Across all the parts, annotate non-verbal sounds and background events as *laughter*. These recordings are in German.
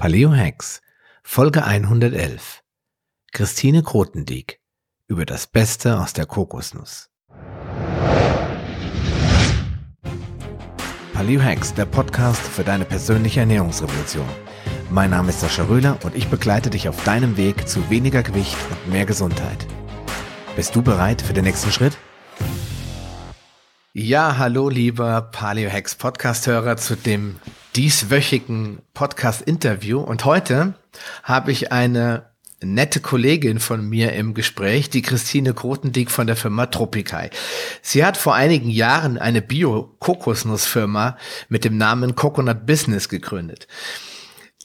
Paleo Hacks, Folge 111. Christine Grotendieck über das Beste aus der Kokosnuss. Paleo Hacks, der Podcast für deine persönliche Ernährungsrevolution. Mein Name ist Sascha Röhler und ich begleite dich auf deinem Weg zu weniger Gewicht und mehr Gesundheit. Bist du bereit für den nächsten Schritt? Ja, hallo lieber Paleo Hacks Podcast-Hörer zu dem dieswöchigen Podcast-Interview. Und heute habe ich eine nette Kollegin von mir im Gespräch, die Christine Grotendieck von der Firma Tropikai. Sie hat vor einigen Jahren eine Bio-Kokosnussfirma mit dem Namen Coconut Business gegründet.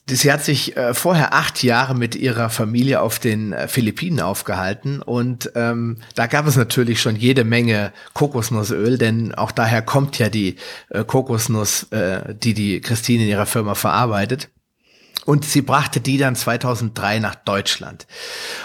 Sie hat sich äh, vorher acht Jahre mit ihrer Familie auf den äh, Philippinen aufgehalten und ähm, da gab es natürlich schon jede Menge Kokosnussöl, denn auch daher kommt ja die äh, Kokosnuss, äh, die die Christine in ihrer Firma verarbeitet. Und sie brachte die dann 2003 nach Deutschland.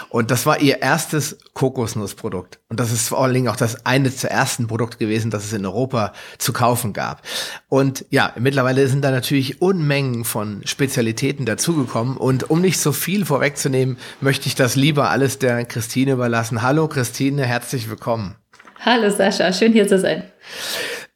Und das war ihr erstes Kokosnussprodukt. Und das ist vor allen Dingen auch das eine der ersten Produkte gewesen, das es in Europa zu kaufen gab. Und ja, mittlerweile sind da natürlich Unmengen von Spezialitäten dazugekommen. Und um nicht so viel vorwegzunehmen, möchte ich das lieber alles der Christine überlassen. Hallo Christine, herzlich willkommen. Hallo Sascha, schön hier zu sein.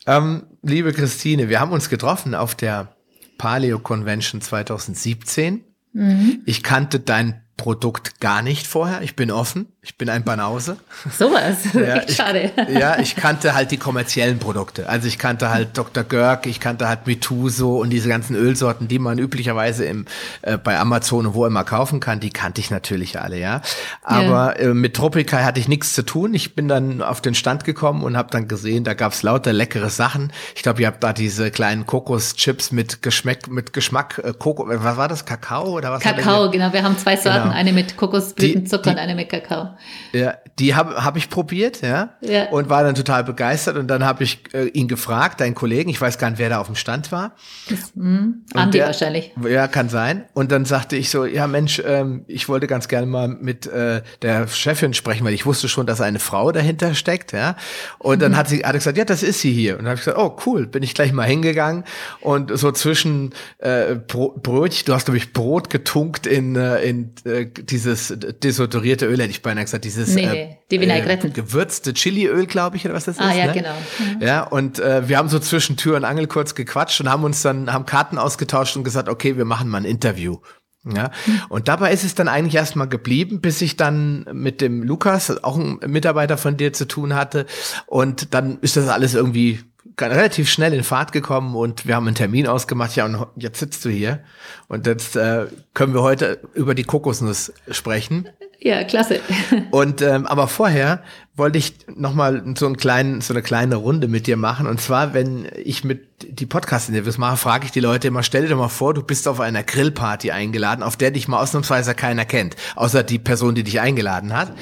Ähm, liebe Christine, wir haben uns getroffen auf der Paleo Convention 2017. Mhm. Ich kannte dein Produkt gar nicht vorher. Ich bin offen. Ich bin ein Banause. Sowas, *laughs* ja, echt schade. Ich, *laughs* ja, ich kannte halt die kommerziellen Produkte. Also ich kannte halt Dr. Görg, ich kannte halt Mituso und diese ganzen Ölsorten, die man üblicherweise im, äh, bei Amazon und wo immer kaufen kann, die kannte ich natürlich alle, ja. Aber ja. Äh, mit Tropikai hatte ich nichts zu tun. Ich bin dann auf den Stand gekommen und habe dann gesehen, da gab's lauter leckere Sachen. Ich glaube, ihr habt da diese kleinen Kokoschips mit Geschmack, mit Geschmack, äh, Koko, was war das? Kakao oder was? Kakao, genau. Wir haben zwei Sorten, genau. Eine mit Kokosblütenzucker und eine mit Kakao. Ja, die habe hab ich probiert, ja, ja, und war dann total begeistert. Und dann habe ich äh, ihn gefragt, deinen Kollegen, ich weiß gar nicht, wer da auf dem Stand war. Das, mh, Andi der, wahrscheinlich. Ja, kann sein. Und dann sagte ich so, ja Mensch, ähm, ich wollte ganz gerne mal mit äh, der Chefin sprechen, weil ich wusste schon, dass eine Frau dahinter steckt, ja. Und dann mhm. hat sie hat gesagt, ja, das ist sie hier. Und dann habe ich gesagt, oh cool, bin ich gleich mal hingegangen und so zwischen äh, Brötchen, du hast glaube ich Brot getunkt in äh, in äh, dieses desodorierte Öl, hätte ich beinahe gesagt, dieses nee, äh, die Vinaigretten. Äh, gewürzte Chiliöl, glaube ich, oder was das ah, ist. Ah ja, ne? genau. Mhm. Ja, und äh, wir haben so zwischen Tür und Angel kurz gequatscht und haben uns dann, haben Karten ausgetauscht und gesagt, okay, wir machen mal ein Interview. Ja, mhm. und dabei ist es dann eigentlich erstmal geblieben, bis ich dann mit dem Lukas, auch ein Mitarbeiter von dir zu tun hatte. Und dann ist das alles irgendwie relativ schnell in Fahrt gekommen und wir haben einen Termin ausgemacht. Ja, und jetzt sitzt du hier und jetzt äh, können wir heute über die Kokosnuss sprechen. Ja, klasse. *laughs* Und ähm, aber vorher wollte ich noch mal so einen kleinen, so eine kleine Runde mit dir machen. Und zwar, wenn ich mit die Podcast-Interviews mache, frage ich die Leute immer: Stell dir mal vor, du bist auf einer Grillparty eingeladen, auf der dich mal ausnahmsweise keiner kennt, außer die Person, die dich eingeladen hat.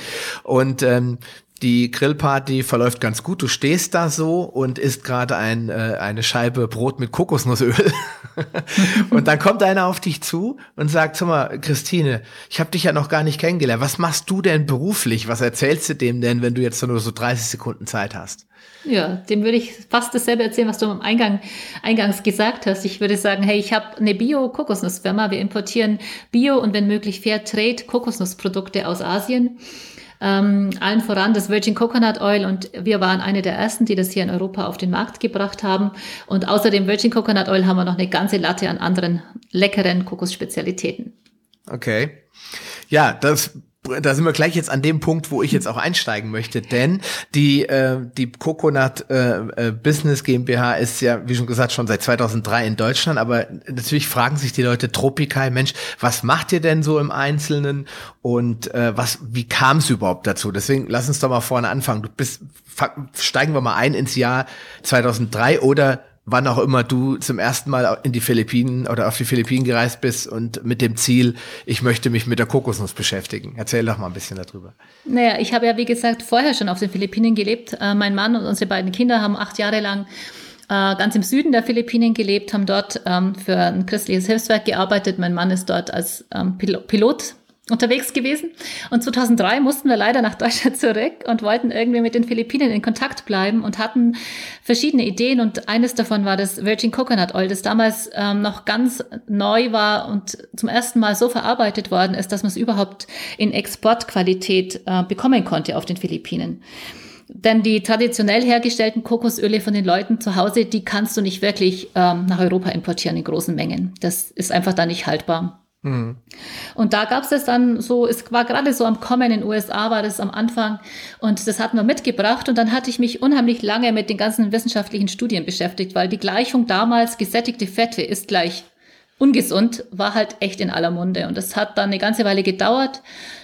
Und ähm, die Grillparty verläuft ganz gut. Du stehst da so und isst gerade ein, äh, eine Scheibe Brot mit Kokosnussöl. *laughs* und dann kommt einer auf dich zu und sagt, sag mal, Christine, ich habe dich ja noch gar nicht kennengelernt. Was machst du denn beruflich? Was erzählst du dem denn, wenn du jetzt nur so 30 Sekunden Zeit hast? Ja, dem würde ich fast dasselbe erzählen, was du am Eingang, eingangs gesagt hast. Ich würde sagen, hey, ich habe eine Bio-Kokosnussfirma. Wir importieren Bio und wenn möglich Fair Trade Kokosnussprodukte aus Asien. Ähm, allen voran das Virgin Coconut Oil und wir waren eine der ersten, die das hier in Europa auf den Markt gebracht haben. Und außer Virgin Coconut Oil haben wir noch eine ganze Latte an anderen leckeren Kokosspezialitäten. Okay. Ja, das da sind wir gleich jetzt an dem Punkt, wo ich jetzt auch einsteigen möchte, denn die äh, die Coconut äh, äh Business GmbH ist ja, wie schon gesagt, schon seit 2003 in Deutschland, aber natürlich fragen sich die Leute Tropikai, Mensch, was macht ihr denn so im Einzelnen und äh, was wie kam es überhaupt dazu? Deswegen lass uns doch mal vorne anfangen. Du bist steigen wir mal ein ins Jahr 2003 oder wann auch immer du zum ersten Mal in die Philippinen oder auf die Philippinen gereist bist und mit dem Ziel, ich möchte mich mit der Kokosnuss beschäftigen. Erzähl doch mal ein bisschen darüber. Naja, ich habe ja, wie gesagt, vorher schon auf den Philippinen gelebt. Äh, mein Mann und unsere beiden Kinder haben acht Jahre lang äh, ganz im Süden der Philippinen gelebt, haben dort ähm, für ein christliches Hilfswerk gearbeitet. Mein Mann ist dort als ähm, Pilot unterwegs gewesen. Und 2003 mussten wir leider nach Deutschland zurück und wollten irgendwie mit den Philippinen in Kontakt bleiben und hatten verschiedene Ideen. Und eines davon war das Virgin Coconut Oil, das damals ähm, noch ganz neu war und zum ersten Mal so verarbeitet worden ist, dass man es überhaupt in Exportqualität äh, bekommen konnte auf den Philippinen. Denn die traditionell hergestellten Kokosöle von den Leuten zu Hause, die kannst du nicht wirklich ähm, nach Europa importieren in großen Mengen. Das ist einfach da nicht haltbar. Mhm. Und da gab es das dann so, es war gerade so am Kommen in den USA, war das am Anfang und das hatten wir mitgebracht und dann hatte ich mich unheimlich lange mit den ganzen wissenschaftlichen Studien beschäftigt, weil die Gleichung damals gesättigte Fette ist gleich ungesund, war halt echt in aller Munde und das hat dann eine ganze Weile gedauert.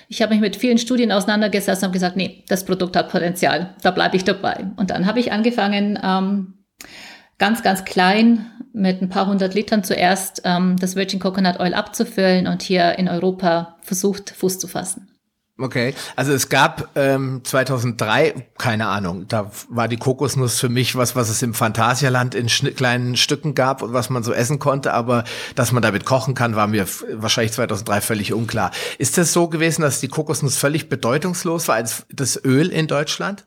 Ich habe mich mit vielen Studien auseinandergesetzt und gesagt, nee, das Produkt hat Potenzial, da bleibe ich dabei. Und dann habe ich angefangen, ähm, ganz, ganz klein mit ein paar hundert Litern zuerst ähm, das Virgin Coconut Oil abzufüllen und hier in Europa versucht, Fuß zu fassen. Okay, also es gab ähm, 2003, keine Ahnung, da war die Kokosnuss für mich was, was es im Phantasialand in kleinen Stücken gab und was man so essen konnte, aber dass man damit kochen kann, war mir wahrscheinlich 2003 völlig unklar. Ist es so gewesen, dass die Kokosnuss völlig bedeutungslos war als das Öl in Deutschland?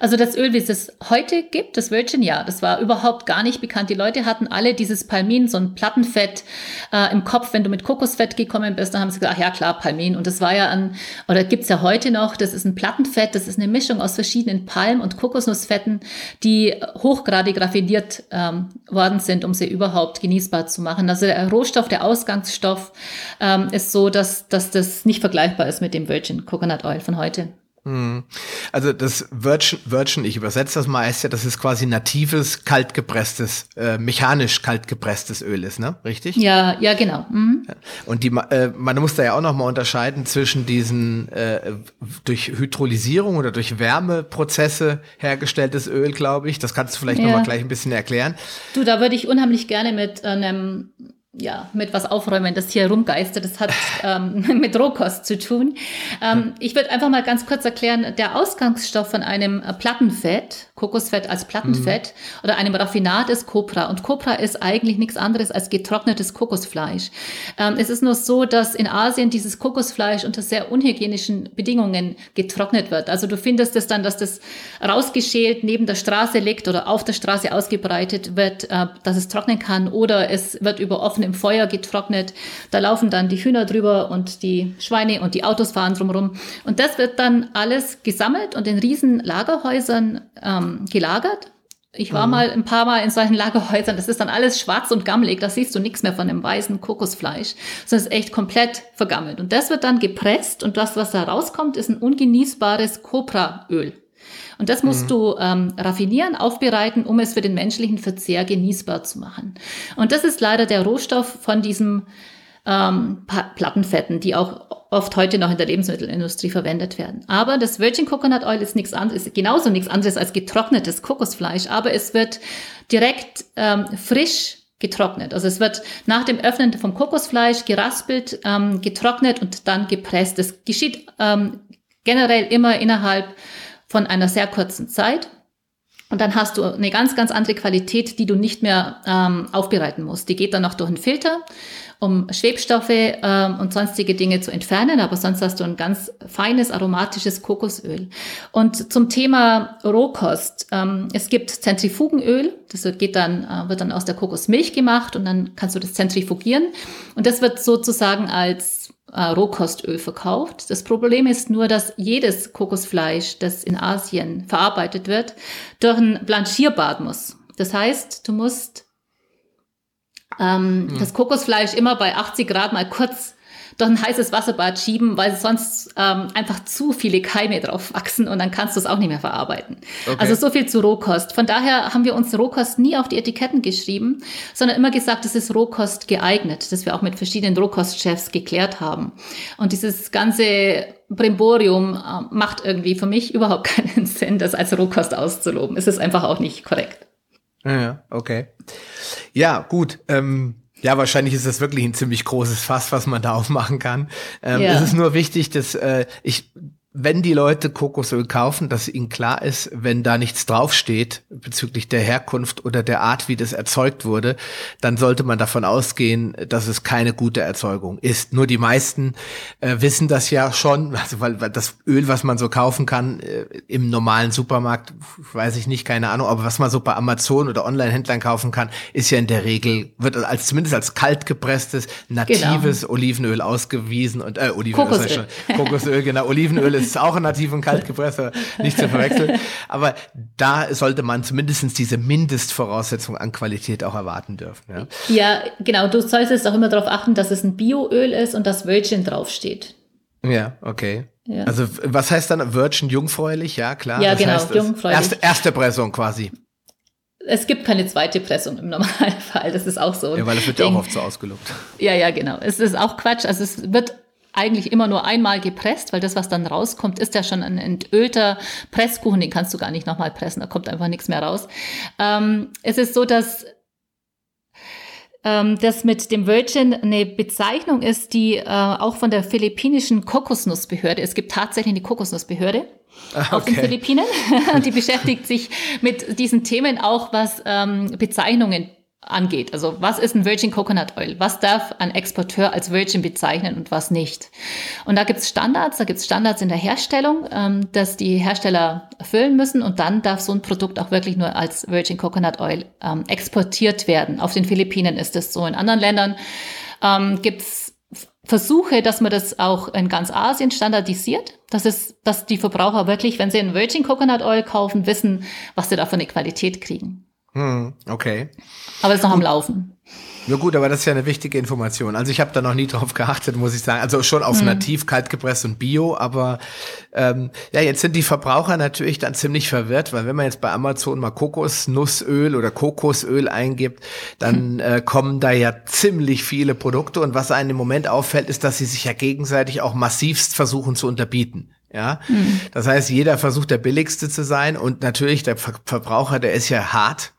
Also das Öl, wie es es heute gibt, das Virgin, ja, das war überhaupt gar nicht bekannt. Die Leute hatten alle dieses Palmin, so ein Plattenfett äh, im Kopf. Wenn du mit Kokosfett gekommen bist, dann haben sie gesagt, ach ja klar, Palmin. Und das war ja ein, oder gibt's ja heute noch, das ist ein Plattenfett, das ist eine Mischung aus verschiedenen Palm- und Kokosnussfetten, die hochgradig raffiniert ähm, worden sind, um sie überhaupt genießbar zu machen. Also der Rohstoff, der Ausgangsstoff ähm, ist so, dass, dass das nicht vergleichbar ist mit dem Virgin Coconut Oil von heute. Hm. Also das Virgin, Virgin, ich übersetze das mal, heißt ja, dass es quasi natives, kaltgepresstes, äh, mechanisch kaltgepresstes Öl ist, ne? Richtig? Ja, ja, genau. Mhm. Und die, äh, man muss da ja auch noch mal unterscheiden zwischen diesen äh, durch Hydrolysierung oder durch Wärmeprozesse hergestelltes Öl, glaube ich. Das kannst du vielleicht ja. noch mal gleich ein bisschen erklären. Du, da würde ich unheimlich gerne mit einem ja, mit was aufräumen, das hier rumgeistert. Das hat *laughs* ähm, *laughs* mit Rohkost zu tun. Ähm, ich würde einfach mal ganz kurz erklären, der Ausgangsstoff von einem äh, Plattenfett, Kokosfett als Plattenfett mhm. oder einem Raffinat ist Copra. Und Copra ist eigentlich nichts anderes als getrocknetes Kokosfleisch. Ähm, es ist nur so, dass in Asien dieses Kokosfleisch unter sehr unhygienischen Bedingungen getrocknet wird. Also du findest es dann, dass das rausgeschält neben der Straße liegt oder auf der Straße ausgebreitet wird, äh, dass es trocknen kann oder es wird über offene im Feuer getrocknet. Da laufen dann die Hühner drüber und die Schweine und die Autos fahren drumherum. Und das wird dann alles gesammelt und in riesen Lagerhäusern ähm, gelagert. Ich war mhm. mal ein paar Mal in solchen *laughs* Lagerhäusern. Das ist dann alles schwarz und gammelig. Da siehst du nichts mehr von dem weißen Kokosfleisch. Das ist echt komplett vergammelt. Und das wird dann gepresst und das, was da rauskommt, ist ein ungenießbares Copraöl. Und das musst mhm. du ähm, raffinieren, aufbereiten, um es für den menschlichen Verzehr genießbar zu machen. Und das ist leider der Rohstoff von diesem ähm, Plattenfetten, die auch oft heute noch in der Lebensmittelindustrie verwendet werden. Aber das Virgin Coconut Oil ist nichts anderes, ist genauso nichts anderes als getrocknetes Kokosfleisch, aber es wird direkt ähm, frisch getrocknet. Also es wird nach dem Öffnen vom Kokosfleisch geraspelt, ähm, getrocknet und dann gepresst. Das geschieht ähm, generell immer innerhalb von einer sehr kurzen Zeit. Und dann hast du eine ganz, ganz andere Qualität, die du nicht mehr ähm, aufbereiten musst. Die geht dann noch durch einen Filter, um Schwebstoffe ähm, und sonstige Dinge zu entfernen, aber sonst hast du ein ganz feines, aromatisches Kokosöl. Und zum Thema Rohkost. Ähm, es gibt Zentrifugenöl, das geht dann, äh, wird dann aus der Kokosmilch gemacht und dann kannst du das zentrifugieren. Und das wird sozusagen als äh, Rohkostöl verkauft. Das Problem ist nur, dass jedes Kokosfleisch, das in Asien verarbeitet wird, durch ein Blanchierbad muss. Das heißt, du musst ähm, hm. das Kokosfleisch immer bei 80 Grad mal kurz durch ein heißes Wasserbad schieben, weil sonst ähm, einfach zu viele Keime drauf wachsen und dann kannst du es auch nicht mehr verarbeiten. Okay. Also so viel zu Rohkost. Von daher haben wir uns Rohkost nie auf die Etiketten geschrieben, sondern immer gesagt, es ist Rohkost geeignet, das wir auch mit verschiedenen Rohkostchefs geklärt haben. Und dieses ganze Brimborium äh, macht irgendwie für mich überhaupt *laughs* keinen Sinn, das als Rohkost auszuloben. Es ist einfach auch nicht korrekt. Ja, okay. Ja, gut. Ähm ja, wahrscheinlich ist das wirklich ein ziemlich großes Fass, was man da aufmachen kann. Ähm, ja. Es ist nur wichtig, dass äh, ich wenn die Leute Kokosöl kaufen, dass ihnen klar ist, wenn da nichts draufsteht bezüglich der Herkunft oder der Art, wie das erzeugt wurde, dann sollte man davon ausgehen, dass es keine gute Erzeugung ist. Nur die meisten äh, wissen das ja schon, also weil, weil das Öl, was man so kaufen kann äh, im normalen Supermarkt, weiß ich nicht, keine Ahnung, aber was man so bei Amazon oder Online-Händlern kaufen kann, ist ja in der Regel, wird als zumindest als kalt gepresstes, natives genau. Olivenöl ausgewiesen und äh, Olivenöl, Kokosöl, Kokosöl genau, Olivenöl *laughs* ist ist auch ein nativ und kaltgepresster, nicht zu verwechseln. Aber da sollte man zumindest diese Mindestvoraussetzung an Qualität auch erwarten dürfen. Ja, ja genau. Du solltest auch immer darauf achten, dass es ein Bioöl ist und das Virgin draufsteht. Ja, okay. Ja. Also was heißt dann Virgin jungfräulich? Ja, klar. Ja, das genau, heißt, jungfräulich. Erste, erste Pressung quasi. Es gibt keine zweite Pressung im *laughs* Normalfall, das ist auch so. Ja, weil das wird ja auch oft so ausgelobt. Ja, ja, genau. Es ist auch Quatsch. Also es wird eigentlich immer nur einmal gepresst, weil das, was dann rauskommt, ist ja schon ein entölter Presskuchen, den kannst du gar nicht nochmal pressen, da kommt einfach nichts mehr raus. Ähm, es ist so, dass ähm, das mit dem Virgin eine Bezeichnung ist, die äh, auch von der philippinischen Kokosnussbehörde, es gibt tatsächlich eine Kokosnussbehörde, Okay. Ah, auf den Philippinen. *laughs* die *laughs* beschäftigt sich mit diesen Themen auch, was ähm, Bezeichnungen angeht. Also was ist ein Virgin Coconut Oil? Was darf ein Exporteur als Virgin bezeichnen und was nicht? Und da gibt es Standards, da gibt es Standards in der Herstellung, ähm, dass die Hersteller erfüllen müssen und dann darf so ein Produkt auch wirklich nur als Virgin Coconut Oil ähm, exportiert werden. Auf den Philippinen ist es so. In anderen Ländern ähm, gibt es Versuche, dass man das auch in ganz Asien standardisiert, dass es, dass die Verbraucher wirklich, wenn sie ein Virgin Coconut Oil kaufen, wissen, was sie da für eine Qualität kriegen. Hm, okay. Aber es ist noch am Laufen. Ja gut, aber das ist ja eine wichtige Information. Also ich habe da noch nie drauf geachtet, muss ich sagen. Also schon auf hm. nativ, kaltgepresst und Bio, aber ähm, ja, jetzt sind die Verbraucher natürlich dann ziemlich verwirrt, weil wenn man jetzt bei Amazon mal Kokosnussöl oder Kokosöl eingibt, dann hm. äh, kommen da ja ziemlich viele Produkte und was einem im Moment auffällt, ist, dass sie sich ja gegenseitig auch massivst versuchen zu unterbieten. Ja, mhm. das heißt, jeder versucht der billigste zu sein und natürlich der Verbraucher, der ist ja hart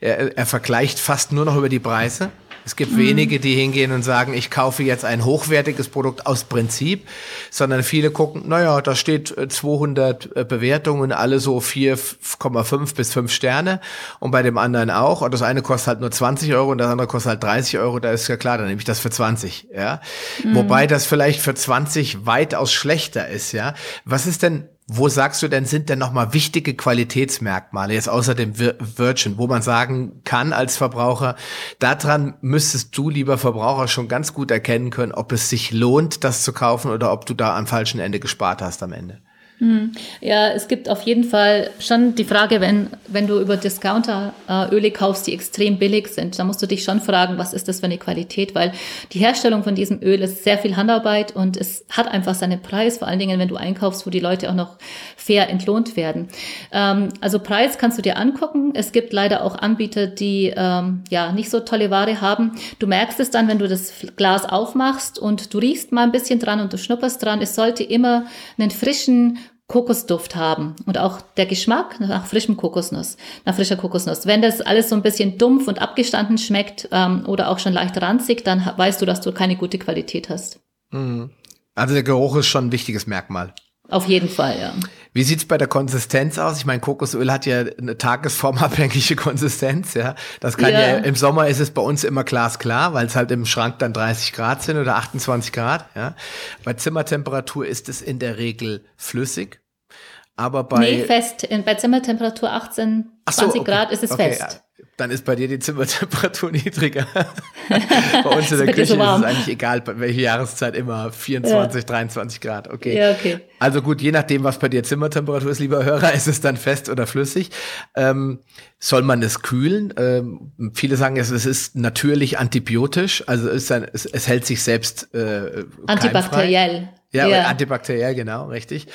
er, er vergleicht fast nur noch über die Preise. Es gibt mhm. wenige, die hingehen und sagen, ich kaufe jetzt ein hochwertiges Produkt aus Prinzip, sondern viele gucken, naja, da steht 200 äh, äh, Bewertungen, alle so 4,5 bis 5 Sterne und bei dem anderen auch. Und das eine kostet halt nur 20 Euro und das andere kostet halt 30 Euro. Da ist ja klar, dann nehme ich das für 20. Ja, mhm. wobei das vielleicht für 20 weitaus schlechter ist. Ja, was ist denn wo sagst du denn, sind denn nochmal wichtige Qualitätsmerkmale, jetzt außer dem Virgin, wo man sagen kann als Verbraucher, daran müsstest du, lieber Verbraucher, schon ganz gut erkennen können, ob es sich lohnt, das zu kaufen oder ob du da am falschen Ende gespart hast am Ende? Hm. Ja, es gibt auf jeden Fall schon die Frage, wenn, wenn du über Discounter äh, Öle kaufst, die extrem billig sind, dann musst du dich schon fragen, was ist das für eine Qualität, weil die Herstellung von diesem Öl ist sehr viel Handarbeit und es hat einfach seinen Preis, vor allen Dingen, wenn du einkaufst, wo die Leute auch noch fair entlohnt werden. Ähm, also Preis kannst du dir angucken. Es gibt leider auch Anbieter, die ähm, ja nicht so tolle Ware haben. Du merkst es dann, wenn du das Glas aufmachst und du riechst mal ein bisschen dran und du schnupperst dran. Es sollte immer einen frischen Kokosduft haben und auch der Geschmack nach frischem Kokosnuss, nach frischer Kokosnuss. Wenn das alles so ein bisschen dumpf und abgestanden schmeckt ähm, oder auch schon leicht ranzig, dann weißt du, dass du keine gute Qualität hast. Mhm. Also der Geruch ist schon ein wichtiges Merkmal. Auf jeden Fall, ja. Wie sieht's bei der Konsistenz aus? Ich meine, Kokosöl hat ja eine tagesformabhängige *laughs* Konsistenz, ja. Das kann ja. ja, im Sommer ist es bei uns immer glasklar, weil es halt im Schrank dann 30 Grad sind oder 28 Grad, ja. Bei Zimmertemperatur ist es in der Regel flüssig. Aber bei. Nee, fest. Bei Zimmertemperatur 18, 20 so, okay. Grad ist es okay, fest. Dann ist bei dir die Zimmertemperatur *laughs* niedriger. *laughs* bei uns in der Küche ist es eigentlich egal, bei welcher Jahreszeit immer 24, ja. 23 Grad. Okay. Ja, okay. Also gut, je nachdem, was bei dir Zimmertemperatur ist, lieber Hörer, *laughs* ist es dann fest oder flüssig. Ähm, soll man es kühlen? Ähm, viele sagen, es, es ist natürlich antibiotisch, also es, ein, es, es hält sich selbst äh, antibakteriell. Ja, ja, antibakteriell, genau, richtig.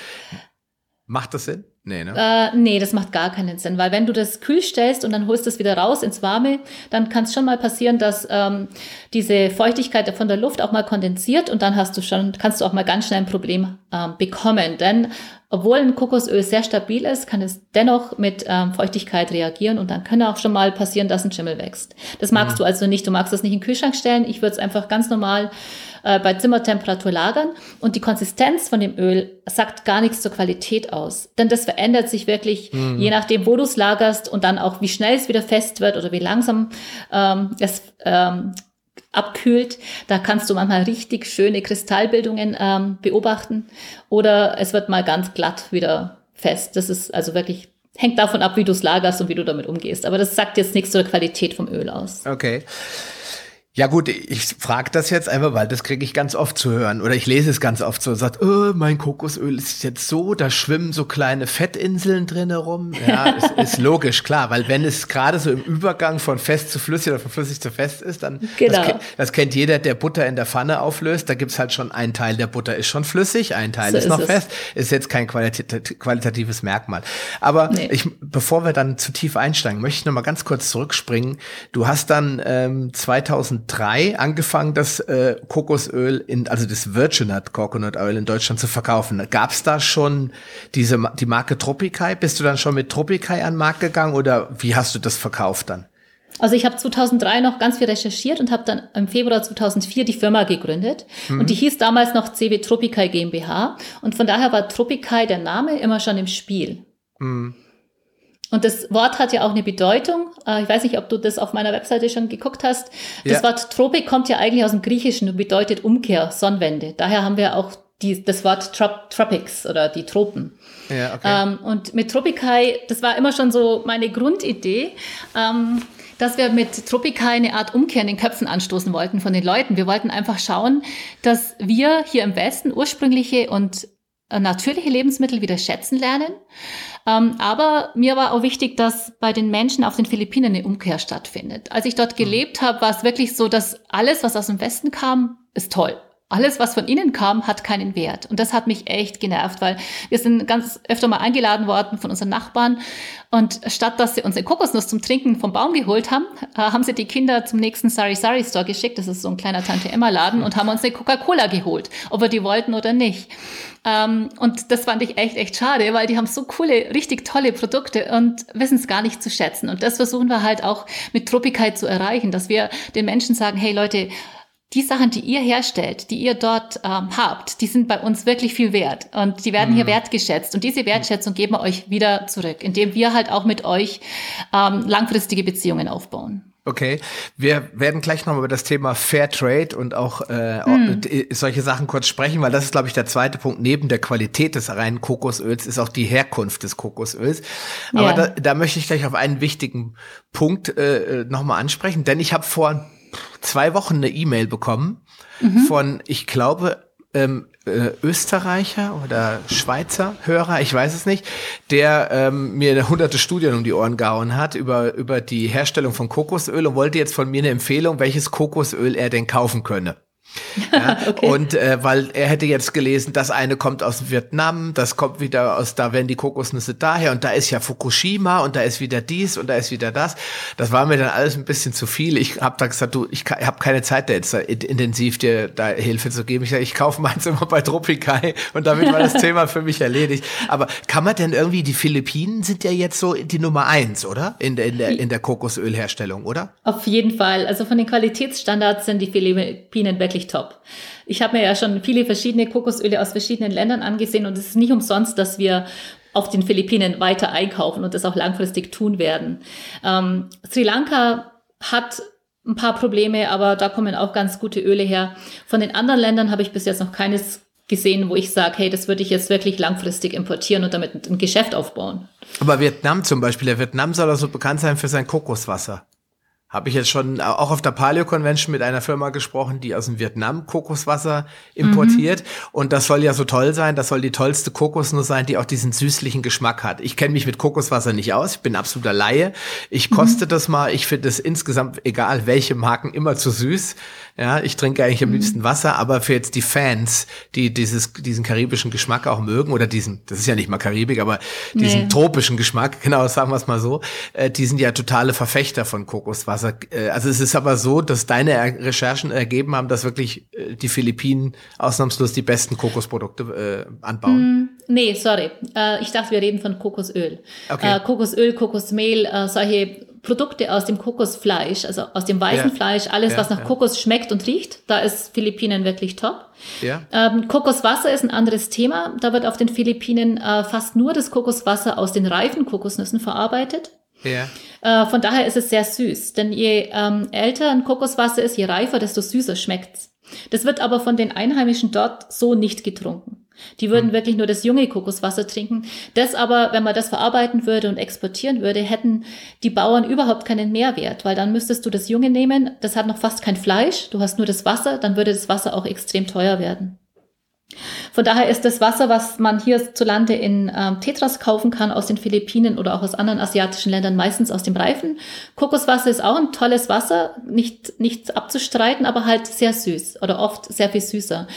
Macht das Sinn? Nee, ne? Äh, nee, das macht gar keinen Sinn, weil wenn du das kühl stellst und dann holst du es wieder raus ins Warme, dann kann es schon mal passieren, dass ähm, diese Feuchtigkeit von der Luft auch mal kondensiert und dann hast du schon, kannst du auch mal ganz schnell ein Problem ähm, bekommen. Denn obwohl ein Kokosöl sehr stabil ist, kann es dennoch mit ähm, Feuchtigkeit reagieren und dann kann auch schon mal passieren, dass ein Schimmel wächst. Das magst mhm. du also nicht. Du magst das nicht in den Kühlschrank stellen. Ich würde es einfach ganz normal äh, bei Zimmertemperatur lagern und die Konsistenz von dem Öl sagt gar nichts zur Qualität aus. Denn das verändert sich wirklich, mhm. je nachdem, wo du es lagerst und dann auch, wie schnell es wieder fest wird oder wie langsam ähm, es ähm, abkühlt. Da kannst du manchmal richtig schöne Kristallbildungen ähm, beobachten oder es wird mal ganz glatt wieder fest. Das ist also wirklich hängt davon ab, wie du es lagerst und wie du damit umgehst. Aber das sagt jetzt nichts zur Qualität vom Öl aus. Okay. Ja gut, ich frage das jetzt einfach, weil das kriege ich ganz oft zu hören. Oder ich lese es ganz oft so, sagt, oh, mein Kokosöl ist jetzt so, da schwimmen so kleine Fettinseln drin herum. Ja, ist, *laughs* ist logisch, klar, weil wenn es gerade so im Übergang von fest zu flüssig oder von flüssig zu fest ist, dann genau. das, das, kennt jeder, der Butter in der Pfanne auflöst. Da gibt's halt schon ein Teil der Butter ist schon flüssig, ein Teil so ist, ist noch es. fest. Ist jetzt kein qualit qualitatives Merkmal. Aber nee. ich, bevor wir dann zu tief einsteigen, möchte ich noch mal ganz kurz zurückspringen. Du hast dann ähm, 2000 2003 angefangen, das äh, Kokosöl in, also das Virgin Coconut Oil in Deutschland zu verkaufen. Gab es da schon diese die Marke Tropicai? Bist du dann schon mit Tropicai an den Markt gegangen oder wie hast du das verkauft dann? Also ich habe 2003 noch ganz viel recherchiert und habe dann im Februar 2004 die Firma gegründet. Mhm. Und die hieß damals noch CW Tropicai GmbH. Und von daher war Tropicai der Name immer schon im Spiel. Mhm. Und das Wort hat ja auch eine Bedeutung. Äh, ich weiß nicht, ob du das auf meiner Webseite schon geguckt hast. Das ja. Wort Tropik kommt ja eigentlich aus dem Griechischen und bedeutet Umkehr, Sonnenwende. Daher haben wir auch die, das Wort Trop Tropics oder die Tropen. Ja, okay. Ähm, und mit Tropicai, das war immer schon so meine Grundidee. Ähm, dass wir mit Tropicai eine Art Umkehr in den Köpfen anstoßen wollten von den Leuten. Wir wollten einfach schauen, dass wir hier im Westen ursprüngliche und äh, natürliche Lebensmittel wieder schätzen lernen. Ähm, aber mir war auch wichtig, dass bei den Menschen auf den Philippinen eine Umkehr stattfindet. Als ich dort mhm. gelebt habe, war es wirklich so, dass alles, was aus dem Westen kam, ist toll alles, was von innen kam, hat keinen Wert. Und das hat mich echt genervt, weil wir sind ganz öfter mal eingeladen worden von unseren Nachbarn. Und statt dass sie uns eine Kokosnuss zum Trinken vom Baum geholt haben, äh, haben sie die Kinder zum nächsten Sari Sari Store geschickt. Das ist so ein kleiner Tante Emma Laden und haben uns eine Coca-Cola geholt, ob wir die wollten oder nicht. Ähm, und das fand ich echt, echt schade, weil die haben so coole, richtig tolle Produkte und wissen es gar nicht zu schätzen. Und das versuchen wir halt auch mit Tropicai zu erreichen, dass wir den Menschen sagen, hey Leute, die Sachen, die ihr herstellt, die ihr dort ähm, habt, die sind bei uns wirklich viel wert und die werden mhm. hier wertgeschätzt. Und diese Wertschätzung geben wir euch wieder zurück, indem wir halt auch mit euch ähm, langfristige Beziehungen aufbauen. Okay, wir werden gleich noch über das Thema Fair Trade und auch äh, hm. solche Sachen kurz sprechen, weil das ist, glaube ich, der zweite Punkt. Neben der Qualität des reinen Kokosöls ist auch die Herkunft des Kokosöls. Aber ja. da, da möchte ich gleich auf einen wichtigen Punkt äh, nochmal ansprechen, denn ich habe vor zwei Wochen eine E-Mail bekommen mhm. von, ich glaube, ähm, äh, Österreicher oder Schweizer Hörer, ich weiß es nicht, der ähm, mir hunderte Studien um die Ohren gehauen hat über, über die Herstellung von Kokosöl und wollte jetzt von mir eine Empfehlung, welches Kokosöl er denn kaufen könne. Ja, *laughs* okay. Und äh, weil er hätte jetzt gelesen, das eine kommt aus Vietnam, das kommt wieder aus, da werden die Kokosnüsse daher und da ist ja Fukushima und da ist wieder dies und da ist wieder das. Das war mir dann alles ein bisschen zu viel. Ich habe da gesagt, du, ich habe keine Zeit, da jetzt intensiv dir da Hilfe zu geben. Ich, ich kaufe meins immer bei Tropicai *laughs* und damit war das *laughs* Thema für mich erledigt. Aber kann man denn irgendwie, die Philippinen sind ja jetzt so die Nummer eins, oder? In der, in der, in der Kokosölherstellung, oder? Auf jeden Fall. Also von den Qualitätsstandards sind die Philippinen wirklich top. Ich habe mir ja schon viele verschiedene Kokosöle aus verschiedenen Ländern angesehen und es ist nicht umsonst, dass wir auf den Philippinen weiter einkaufen und das auch langfristig tun werden. Ähm, Sri Lanka hat ein paar Probleme, aber da kommen auch ganz gute Öle her. Von den anderen Ländern habe ich bis jetzt noch keines gesehen, wo ich sage, hey, das würde ich jetzt wirklich langfristig importieren und damit ein Geschäft aufbauen. Aber Vietnam zum Beispiel, der Vietnam soll also bekannt sein für sein Kokoswasser. Habe ich jetzt schon auch auf der Paleo Convention mit einer Firma gesprochen, die aus dem Vietnam Kokoswasser importiert. Mhm. Und das soll ja so toll sein. Das soll die tollste Kokosnuss sein, die auch diesen süßlichen Geschmack hat. Ich kenne mich mit Kokoswasser nicht aus. Ich bin absoluter Laie. Ich koste mhm. das mal. Ich finde es insgesamt, egal welche Marken, immer zu süß. Ja, ich trinke eigentlich am mhm. liebsten Wasser, aber für jetzt die Fans, die dieses, diesen karibischen Geschmack auch mögen oder diesen, das ist ja nicht mal Karibik, aber diesen nee. tropischen Geschmack, *laughs* genau, sagen wir es mal so, äh, die sind ja totale Verfechter von Kokoswasser. Äh, also es ist aber so, dass deine Recherchen ergeben haben, dass wirklich äh, die Philippinen ausnahmslos die besten Kokosprodukte äh, anbauen. Mhm. Nee, sorry. Äh, ich dachte, wir reden von Kokosöl. Okay. Äh, Kokosöl, Kokosmehl, äh, solche Produkte aus dem Kokosfleisch, also aus dem weißen ja. Fleisch, alles, ja, was nach ja. Kokos schmeckt und riecht, da ist Philippinen wirklich top. Ja. Ähm, Kokoswasser ist ein anderes Thema. Da wird auf den Philippinen äh, fast nur das Kokoswasser aus den reifen Kokosnüssen verarbeitet. Ja. Äh, von daher ist es sehr süß, denn je ähm, älter ein Kokoswasser ist, je reifer, desto süßer schmeckt's. Das wird aber von den Einheimischen dort so nicht getrunken. Die würden mhm. wirklich nur das junge Kokoswasser trinken. Das aber, wenn man das verarbeiten würde und exportieren würde, hätten die Bauern überhaupt keinen Mehrwert, weil dann müsstest du das junge nehmen, das hat noch fast kein Fleisch, du hast nur das Wasser, dann würde das Wasser auch extrem teuer werden. Von daher ist das Wasser, was man hierzulande in ähm, Tetras kaufen kann, aus den Philippinen oder auch aus anderen asiatischen Ländern, meistens aus dem Reifen. Kokoswasser ist auch ein tolles Wasser, nicht, nicht abzustreiten, aber halt sehr süß oder oft sehr viel süßer.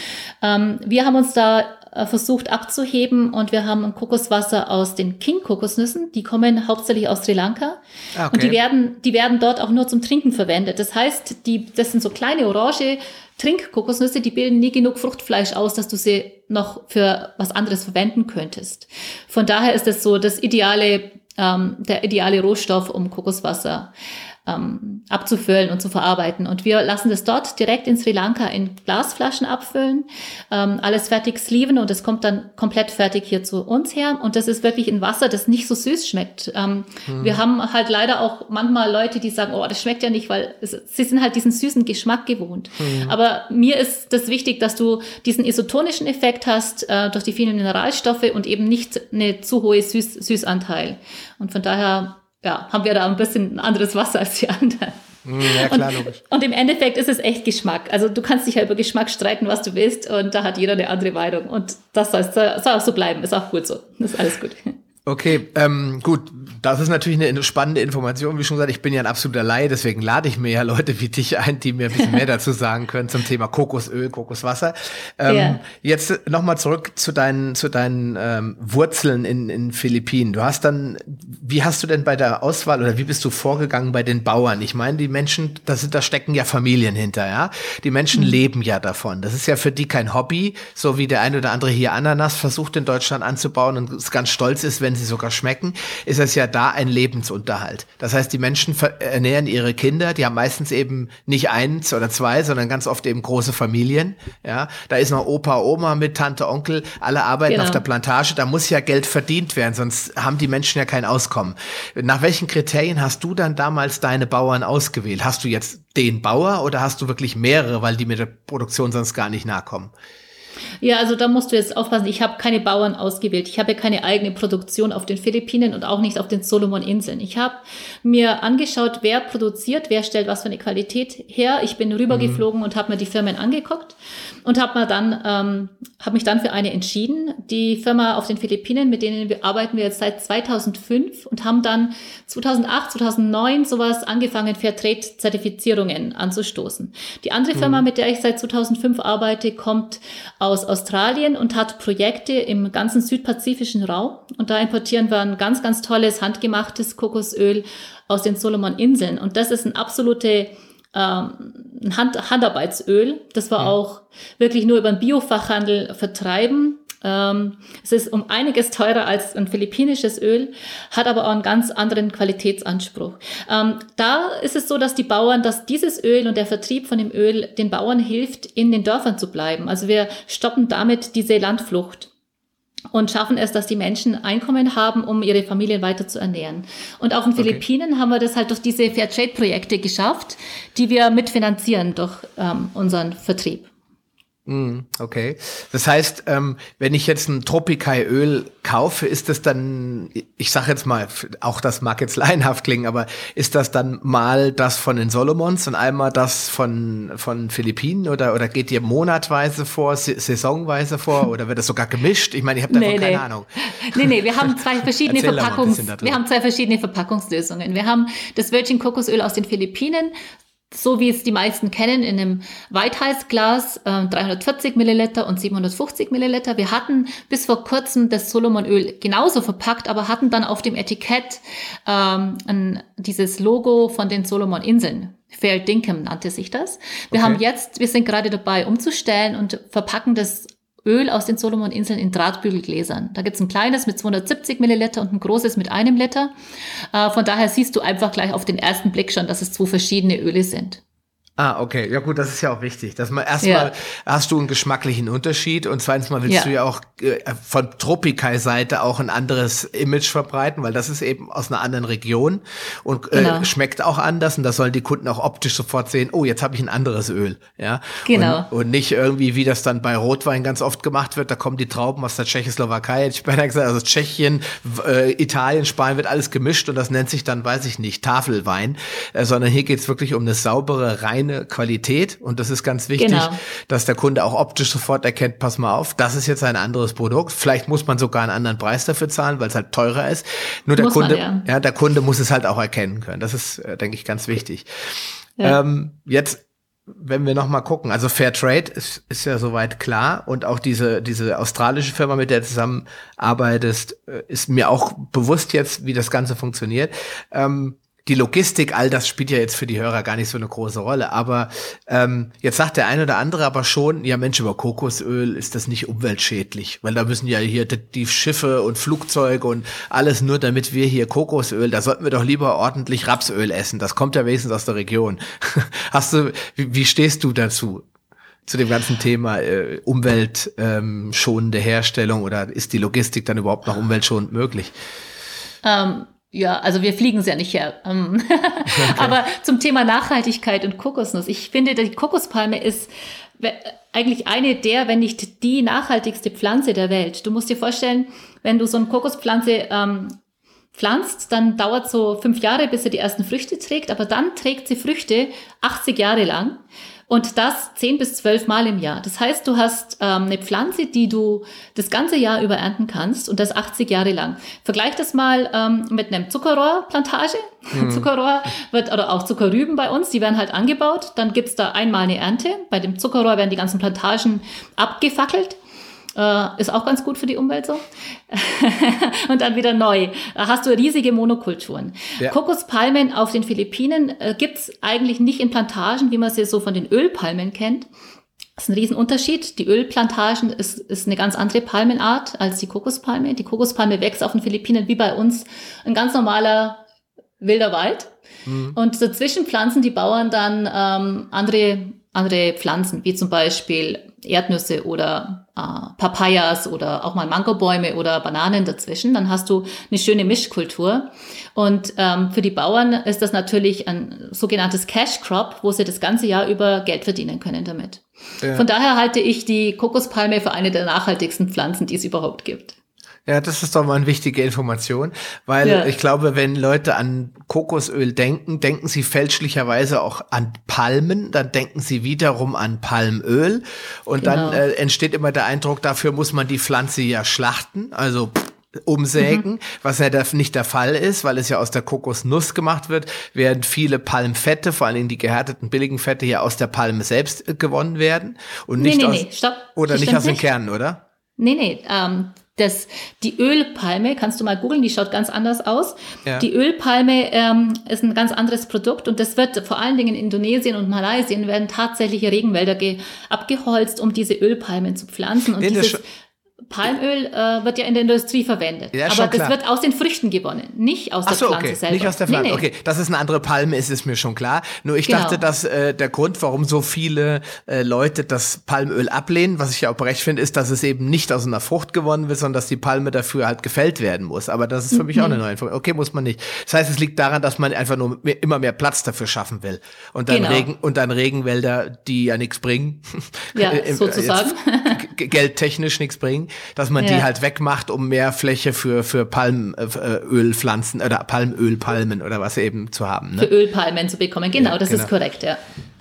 Ähm, wir haben uns da versucht abzuheben und wir haben ein Kokoswasser aus den King-Kokosnüssen. Die kommen hauptsächlich aus Sri Lanka okay. und die werden, die werden dort auch nur zum Trinken verwendet. Das heißt, die, das sind so kleine orange Trinkkokosnüsse, die bilden nie genug Fruchtfleisch aus, dass du sie noch für was anderes verwenden könntest. Von daher ist es so das ideale, ähm, der ideale Rohstoff, um Kokoswasser ähm, abzufüllen und zu verarbeiten. Und wir lassen das dort direkt in Sri Lanka in Glasflaschen abfüllen, ähm, alles fertig sleeven und es kommt dann komplett fertig hier zu uns her. Und das ist wirklich ein Wasser, das nicht so süß schmeckt. Ähm, mhm. Wir haben halt leider auch manchmal Leute, die sagen, oh, das schmeckt ja nicht, weil es, sie sind halt diesen süßen Geschmack gewohnt. Mhm. Aber mir ist das wichtig, dass du diesen isotonischen Effekt hast äh, durch die vielen Mineralstoffe und eben nicht eine zu hohe Süß Süßanteil. Und von daher ja, haben wir da ein bisschen anderes Wasser als die anderen. Hm, ja, klar, und, logisch. Und im Endeffekt ist es echt Geschmack. Also du kannst dich ja über Geschmack streiten, was du willst, und da hat jeder eine andere Meinung. Und das soll, soll auch so bleiben, ist auch gut so. Das ist alles gut. Okay, ähm, gut, das ist natürlich eine spannende Information. Wie schon gesagt, ich bin ja ein absoluter Laie, deswegen lade ich mir ja Leute wie dich ein, die mir ein bisschen mehr *laughs* dazu sagen können zum Thema Kokosöl, Kokoswasser. Ähm, ja. Jetzt nochmal zurück zu deinen, zu deinen ähm, Wurzeln in, in Philippinen. Du hast dann, wie hast du denn bei der Auswahl oder wie bist du vorgegangen bei den Bauern? Ich meine, die Menschen, da, sind, da stecken ja Familien hinter, ja. Die Menschen mhm. leben ja davon. Das ist ja für die kein Hobby, so wie der ein oder andere hier Ananas versucht in Deutschland anzubauen und es ganz stolz ist, wenn wenn sie sogar schmecken, ist es ja da ein Lebensunterhalt. Das heißt, die Menschen ernähren ihre Kinder, die haben meistens eben nicht eins oder zwei, sondern ganz oft eben große Familien. Ja, da ist noch Opa, Oma mit Tante, Onkel, alle arbeiten genau. auf der Plantage, da muss ja Geld verdient werden, sonst haben die Menschen ja kein Auskommen. Nach welchen Kriterien hast du dann damals deine Bauern ausgewählt? Hast du jetzt den Bauer oder hast du wirklich mehrere, weil die mit der Produktion sonst gar nicht nachkommen? Ja, also da musst du jetzt aufpassen. Ich habe keine Bauern ausgewählt. Ich habe keine eigene Produktion auf den Philippinen und auch nicht auf den Solomon-Inseln. Ich habe mir angeschaut, wer produziert, wer stellt was für eine Qualität her. Ich bin rübergeflogen mhm. und habe mir die Firmen angeguckt und habe mir dann ähm, habe mich dann für eine entschieden. Die Firma auf den Philippinen, mit denen wir arbeiten wir jetzt seit 2005 und haben dann 2008, 2009 sowas angefangen, Fairtrade-Zertifizierungen anzustoßen. Die andere mhm. Firma, mit der ich seit 2005 arbeite, kommt aus Australien und hat Projekte im ganzen südpazifischen Raum. Und da importieren wir ein ganz, ganz tolles handgemachtes Kokosöl aus den Solomon-Inseln. Und das ist ein absolute ähm, Hand, Handarbeitsöl, das wir mhm. auch wirklich nur über den Biofachhandel vertreiben. Ähm, es ist um einiges teurer als ein philippinisches Öl, hat aber auch einen ganz anderen Qualitätsanspruch. Ähm, da ist es so, dass die Bauern, dass dieses Öl und der Vertrieb von dem Öl den Bauern hilft, in den Dörfern zu bleiben. Also wir stoppen damit diese Landflucht und schaffen es, dass die Menschen Einkommen haben, um ihre Familien weiter zu ernähren. Und auf den okay. Philippinen haben wir das halt durch diese Fairtrade-Projekte geschafft, die wir mitfinanzieren durch ähm, unseren Vertrieb. Mm, okay. Das heißt, ähm, wenn ich jetzt ein Tropikai-Öl kaufe, ist das dann, ich sage jetzt mal, auch das mag jetzt *laughs* laienhaft klingen, aber ist das dann mal das von den Solomons und einmal das von, von Philippinen oder, oder geht ihr monatweise vor, saisonweise vor *laughs* oder wird das sogar gemischt? Ich meine, ich habe davon nee, keine nee. Ahnung. *laughs* Nee, nee, wir haben zwei verschiedene Verpackungs, wir haben zwei verschiedene Verpackungslösungen. Wir haben das Virgin Kokosöl aus den Philippinen, so wie es die meisten kennen, in einem Weithalsglas äh, 340 Milliliter und 750 Milliliter. Wir hatten bis vor kurzem das Solomonöl genauso verpackt, aber hatten dann auf dem Etikett ähm, ein, dieses Logo von den Solomon-Inseln. Fair Dinkum nannte sich das. Wir okay. haben jetzt, wir sind gerade dabei umzustellen und verpacken das Öl aus den Solomoninseln in Drahtbügelgläsern. Da gibt's ein kleines mit 270 Milliliter und ein großes mit einem Liter. Äh, von daher siehst du einfach gleich auf den ersten Blick schon, dass es zwei verschiedene Öle sind. Ah, okay. Ja gut, das ist ja auch wichtig. Dass man erstmal ja. hast du einen geschmacklichen Unterschied und zweitens mal willst ja. du ja auch äh, von Tropikai-Seite auch ein anderes Image verbreiten, weil das ist eben aus einer anderen Region und äh, genau. schmeckt auch anders und das sollen die Kunden auch optisch sofort sehen, oh, jetzt habe ich ein anderes Öl. Ja. Genau. Und, und, nicht irgendwie, wie das dann bei Rotwein ganz oft gemacht wird, da kommen die Trauben aus der Tschechoslowakei, hätte ich beinahe gesagt, also Tschechien, äh, Italien, Spanien wird alles gemischt und das nennt sich dann, weiß ich nicht, Tafelwein, äh, sondern hier geht's wirklich um eine saubere, reine reine Qualität und das ist ganz wichtig, genau. dass der Kunde auch optisch sofort erkennt, pass mal auf, das ist jetzt ein anderes Produkt. Vielleicht muss man sogar einen anderen Preis dafür zahlen, weil es halt teurer ist. Nur der muss Kunde, man, ja. ja. der Kunde muss es halt auch erkennen können. Das ist, äh, denke ich, ganz wichtig. Ja. Ähm, jetzt wenn wir noch mal gucken, also Fair Trade ist, ist ja soweit klar und auch diese diese australische Firma, mit der du zusammenarbeitest, äh, ist mir auch bewusst jetzt, wie das Ganze funktioniert. Ähm, die Logistik, all das spielt ja jetzt für die Hörer gar nicht so eine große Rolle. Aber ähm, jetzt sagt der eine oder andere aber schon, ja Mensch, über Kokosöl ist das nicht umweltschädlich, weil da müssen ja hier die Schiffe und Flugzeuge und alles nur, damit wir hier Kokosöl, da sollten wir doch lieber ordentlich Rapsöl essen. Das kommt ja wenigstens aus der Region. *laughs* Hast du, wie, wie stehst du dazu? zu dem ganzen Thema äh, umweltschonende ähm, Herstellung oder ist die Logistik dann überhaupt noch umweltschonend möglich? Ähm, ja, also wir fliegen es ja nicht her. Ähm, *laughs* okay. Aber zum Thema Nachhaltigkeit und Kokosnuss. Ich finde, die Kokospalme ist eigentlich eine der, wenn nicht die nachhaltigste Pflanze der Welt. Du musst dir vorstellen, wenn du so eine Kokospflanze ähm, pflanzt, dann dauert so fünf Jahre, bis sie die ersten Früchte trägt, aber dann trägt sie Früchte 80 Jahre lang. Und das zehn bis zwölf Mal im Jahr. Das heißt, du hast ähm, eine Pflanze, die du das ganze Jahr über ernten kannst und das 80 Jahre lang. Vergleich das mal ähm, mit einem Zuckerrohrplantage. Mhm. *laughs* Zuckerrohr wird, oder auch Zuckerrüben bei uns, die werden halt angebaut. Dann gibt's da einmal eine Ernte. Bei dem Zuckerrohr werden die ganzen Plantagen abgefackelt. Äh, ist auch ganz gut für die Umwelt so. *laughs* und dann wieder neu. Da hast du riesige Monokulturen. Ja. Kokospalmen auf den Philippinen äh, gibt's eigentlich nicht in Plantagen, wie man sie so von den Ölpalmen kennt. Das ist ein Riesenunterschied. Die Ölplantagen ist, ist eine ganz andere Palmenart als die Kokospalme. Die Kokospalme wächst auf den Philippinen wie bei uns ein ganz normaler wilder Wald. Mhm. Und dazwischen pflanzen die Bauern dann ähm, andere, andere Pflanzen, wie zum Beispiel Erdnüsse oder äh, Papayas oder auch mal Mangobäume oder Bananen dazwischen. Dann hast du eine schöne Mischkultur. Und ähm, für die Bauern ist das natürlich ein sogenanntes Cash Crop, wo sie das ganze Jahr über Geld verdienen können damit. Ja. Von daher halte ich die Kokospalme für eine der nachhaltigsten Pflanzen, die es überhaupt gibt. Ja, das ist doch mal eine wichtige Information, weil ja. ich glaube, wenn Leute an Kokosöl denken, denken sie fälschlicherweise auch an Palmen, dann denken sie wiederum an Palmöl und genau. dann äh, entsteht immer der Eindruck, dafür muss man die Pflanze ja schlachten, also umsägen, mhm. was ja nicht der Fall ist, weil es ja aus der Kokosnuss gemacht wird, während viele Palmfette, vor allen Dingen die gehärteten billigen Fette hier aus der Palme selbst äh, gewonnen werden und nicht nee, nee, aus nee, stopp. oder nicht aus den Kernen, oder? Nee, nee, ähm, das, die Ölpalme, kannst du mal googeln, die schaut ganz anders aus. Ja. Die Ölpalme ähm, ist ein ganz anderes Produkt und das wird vor allen Dingen in Indonesien und Malaysia werden tatsächliche Regenwälder abgeholzt, um diese Ölpalmen zu pflanzen. Und nee, dieses, Palmöl äh, wird ja in der Industrie verwendet. Ja, aber das wird aus den Früchten gewonnen, nicht aus Ach der so, Pflanze okay. selber. Nicht aus der Pflanze. Nee, nee. Okay, dass es eine andere Palme ist, ist mir schon klar. Nur ich genau. dachte, dass äh, der Grund, warum so viele äh, Leute das Palmöl ablehnen, was ich ja auch recht finde, ist, dass es eben nicht aus einer Frucht gewonnen wird, sondern dass die Palme dafür halt gefällt werden muss. Aber das ist für mich mhm. auch eine neue Information. Okay, muss man nicht. Das heißt, es liegt daran, dass man einfach nur mehr, immer mehr Platz dafür schaffen will. Und dann, genau. Regen, und dann Regenwälder, die ja nichts bringen. *laughs* Ja, sozusagen. *laughs* geldtechnisch nichts bringen, dass man ja. die halt wegmacht, um mehr Fläche für, für Palmölpflanzen äh, oder Palmölpalmen oder was eben zu haben. Ne? Für Ölpalmen zu bekommen, genau, ja, das genau. ist korrekt, ja.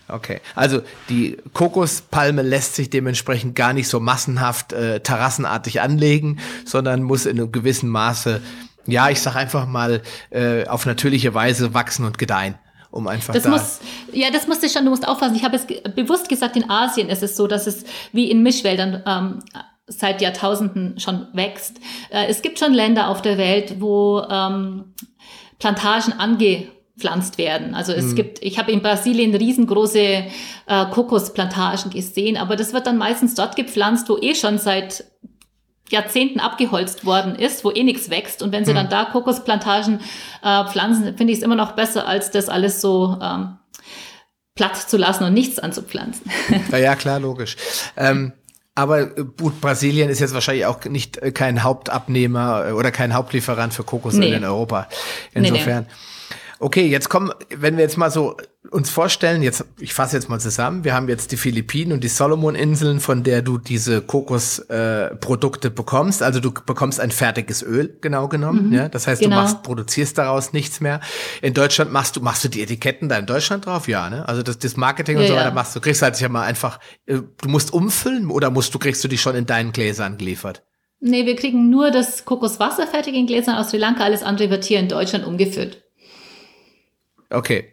Okay, also die Kokospalme lässt sich dementsprechend gar nicht so massenhaft äh, terrassenartig anlegen, sondern muss in einem gewissen Maße, ja, ich sag einfach mal, äh, auf natürliche Weise wachsen und gedeihen um einfach das da muss ja das musst du schon du musst aufpassen ich habe es bewusst gesagt in Asien ist es so dass es wie in Mischwäldern ähm, seit Jahrtausenden schon wächst. Äh, es gibt schon Länder auf der Welt, wo ähm, Plantagen ange angepflanzt werden. Also es mhm. gibt, ich habe in Brasilien riesengroße äh, Kokosplantagen gesehen, aber das wird dann meistens dort gepflanzt, wo eh schon seit Jahrzehnten abgeholzt worden ist, wo eh nichts wächst. Und wenn sie mhm. dann da Kokosplantagen äh, pflanzen, finde ich es immer noch besser, als das alles so ähm, platt zu lassen und nichts anzupflanzen. Ja, ja klar, logisch. Ähm, aber gut, Brasilien ist jetzt wahrscheinlich auch nicht äh, kein Hauptabnehmer äh, oder kein Hauptlieferant für Kokosöl nee. in Europa. Insofern. Nee, nee. Okay, jetzt kommen, wenn wir jetzt mal so uns vorstellen, jetzt, ich fasse jetzt mal zusammen, wir haben jetzt die Philippinen und die Solomon-Inseln, von der du diese Kokosprodukte äh, bekommst. Also du bekommst ein fertiges Öl, genau genommen. Mhm, ja? Das heißt, genau. du machst, produzierst daraus nichts mehr. In Deutschland machst du, machst du die Etiketten da in Deutschland drauf? Ja, ne? Also das, das Marketing und ja, so weiter machst du, kriegst halt ja mal einfach, äh, du musst umfüllen oder musst du, kriegst du die schon in deinen Gläsern geliefert? Nee, wir kriegen nur das Kokoswasser fertig in Gläsern aus Sri Lanka, alles andere wird hier in Deutschland umgefüllt. Okay,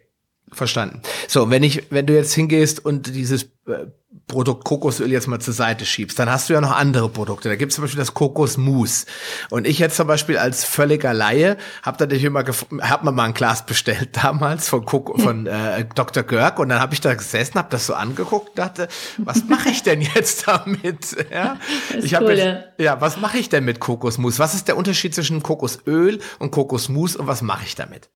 verstanden. So, wenn ich, wenn du jetzt hingehst und dieses äh, Produkt Kokosöl jetzt mal zur Seite schiebst, dann hast du ja noch andere Produkte. Da gibt es zum Beispiel das Kokosmus. Und ich jetzt zum Beispiel als völliger Laie habe da natürlich immer hab mir mal ein Glas bestellt *laughs* damals von Koko, von *laughs* äh, Dr. Görg und dann habe ich da gesessen, habe das so angeguckt, dachte, was mache ich denn jetzt *laughs* damit? Ja, ich habe cool, ja, was mache ich denn mit Kokosmus? Was ist der Unterschied zwischen Kokosöl und Kokosmus und was mache ich damit?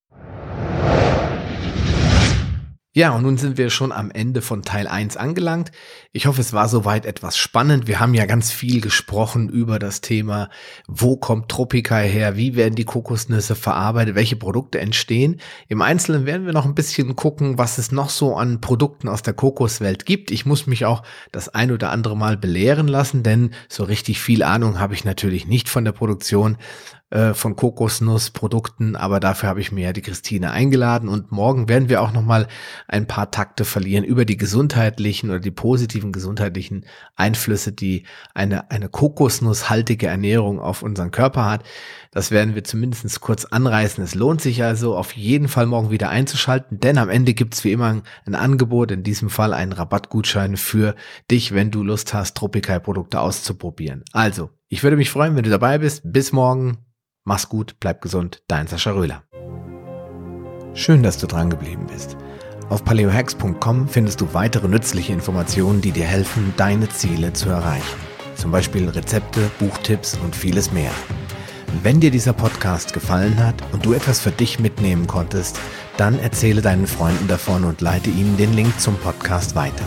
Ja, und nun sind wir schon am Ende von Teil 1 angelangt. Ich hoffe, es war soweit etwas spannend. Wir haben ja ganz viel gesprochen über das Thema, wo kommt Tropika her, wie werden die Kokosnüsse verarbeitet, welche Produkte entstehen. Im Einzelnen werden wir noch ein bisschen gucken, was es noch so an Produkten aus der Kokoswelt gibt. Ich muss mich auch das ein oder andere Mal belehren lassen, denn so richtig viel Ahnung habe ich natürlich nicht von der Produktion äh, von Kokosnussprodukten, aber dafür habe ich mir ja die Christine eingeladen und morgen werden wir auch noch mal ein paar Takte verlieren über die gesundheitlichen oder die positiven gesundheitlichen Einflüsse, die eine eine kokosnusshaltige Ernährung auf unseren Körper hat. Das werden wir zumindest kurz anreißen. Es lohnt sich also auf jeden Fall morgen wieder einzuschalten, denn am Ende gibt's wie immer ein Angebot, in diesem Fall einen Rabattgutschein für dich, wenn du Lust hast, Tropical-Produkte auszuprobieren. Also, ich würde mich freuen, wenn du dabei bist. Bis morgen. Mach's gut, bleib gesund, dein Sascha Röhler. Schön, dass du dran geblieben bist. Auf paleohacks.com findest du weitere nützliche Informationen, die dir helfen, deine Ziele zu erreichen. Zum Beispiel Rezepte, Buchtipps und vieles mehr. Wenn dir dieser Podcast gefallen hat und du etwas für dich mitnehmen konntest, dann erzähle deinen Freunden davon und leite ihnen den Link zum Podcast weiter.